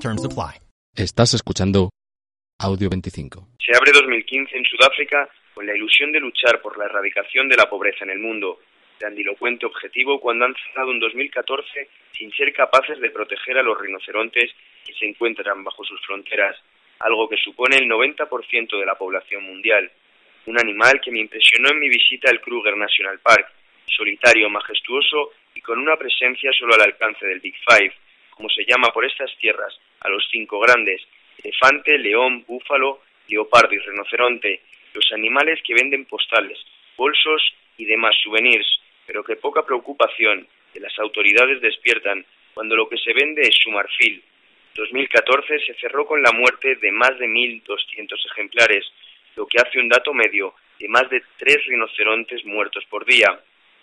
Terms apply. Estás escuchando Audio 25. Se abre 2015 en Sudáfrica con la ilusión de luchar por la erradicación de la pobreza en el mundo grandilocuente objetivo cuando han cerrado un 2014 sin ser capaces de proteger a los rinocerontes que se encuentran bajo sus fronteras, algo que supone el 90% de la población mundial. Un animal que me impresionó en mi visita al Kruger National Park, solitario, majestuoso y con una presencia solo al alcance del Big Five, como se llama por estas tierras, a los cinco grandes, elefante, león, búfalo, leopardo y rinoceronte, los animales que venden postales, bolsos y demás souvenirs, pero que poca preocupación que las autoridades despiertan cuando lo que se vende es su marfil. 2014 se cerró con la muerte de más de 1.200 ejemplares, lo que hace un dato medio de más de tres rinocerontes muertos por día.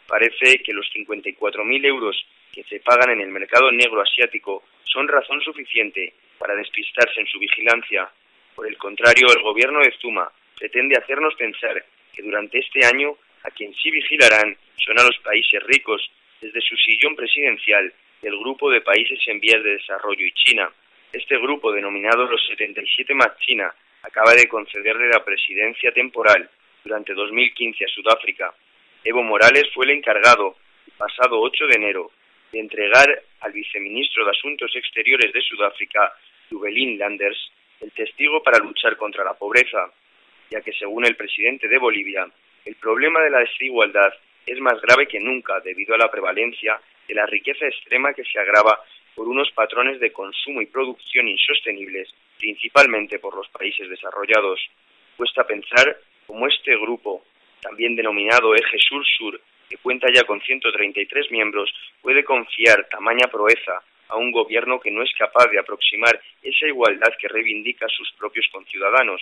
Parece que los 54.000 euros que se pagan en el mercado negro asiático son razón suficiente para despistarse en su vigilancia. Por el contrario, el gobierno de Zuma pretende hacernos pensar que durante este año a quien sí vigilarán son a los países ricos, desde su sillón presidencial del Grupo de Países en Vías de Desarrollo y China. Este grupo, denominado los 77 más China, acaba de concederle la presidencia temporal durante 2015 a Sudáfrica. Evo Morales fue el encargado, el pasado 8 de enero, de entregar al viceministro de Asuntos Exteriores de Sudáfrica, Lubelin Landers, el testigo para luchar contra la pobreza, ya que según el presidente de Bolivia, el problema de la desigualdad es más grave que nunca debido a la prevalencia de la riqueza extrema que se agrava por unos patrones de consumo y producción insostenibles, principalmente por los países desarrollados. Cuesta pensar cómo este grupo, también denominado Eje Sur-Sur, que cuenta ya con 133 miembros, puede confiar tamaña proeza a un gobierno que no es capaz de aproximar esa igualdad que reivindica sus propios conciudadanos.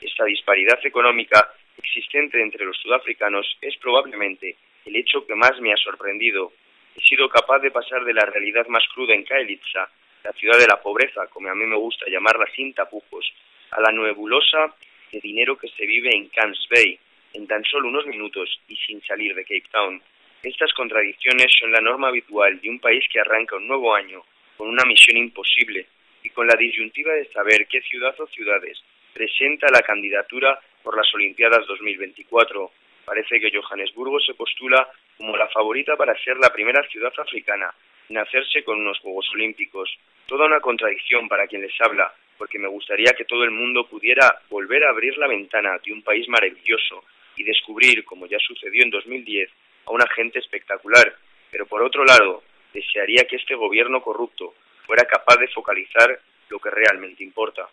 Esta disparidad económica existente entre los sudafricanos es probablemente el hecho que más me ha sorprendido. He sido capaz de pasar de la realidad más cruda en Kaelitsa, la ciudad de la pobreza, como a mí me gusta llamarla sin tapujos, a la nebulosa de dinero que se vive en Camps Bay, en tan solo unos minutos y sin salir de Cape Town. Estas contradicciones son la norma habitual de un país que arranca un nuevo año con una misión imposible y con la disyuntiva de saber qué ciudad o ciudades presenta la candidatura por las Olimpiadas 2024. Parece que Johannesburgo se postula como la favorita para ser la primera ciudad africana en hacerse con unos Juegos Olímpicos. Toda una contradicción para quien les habla, porque me gustaría que todo el mundo pudiera volver a abrir la ventana de un país maravilloso y descubrir, como ya sucedió en 2010, a una gente espectacular. Pero por otro lado, desearía que este gobierno corrupto fuera capaz de focalizar lo que realmente importa.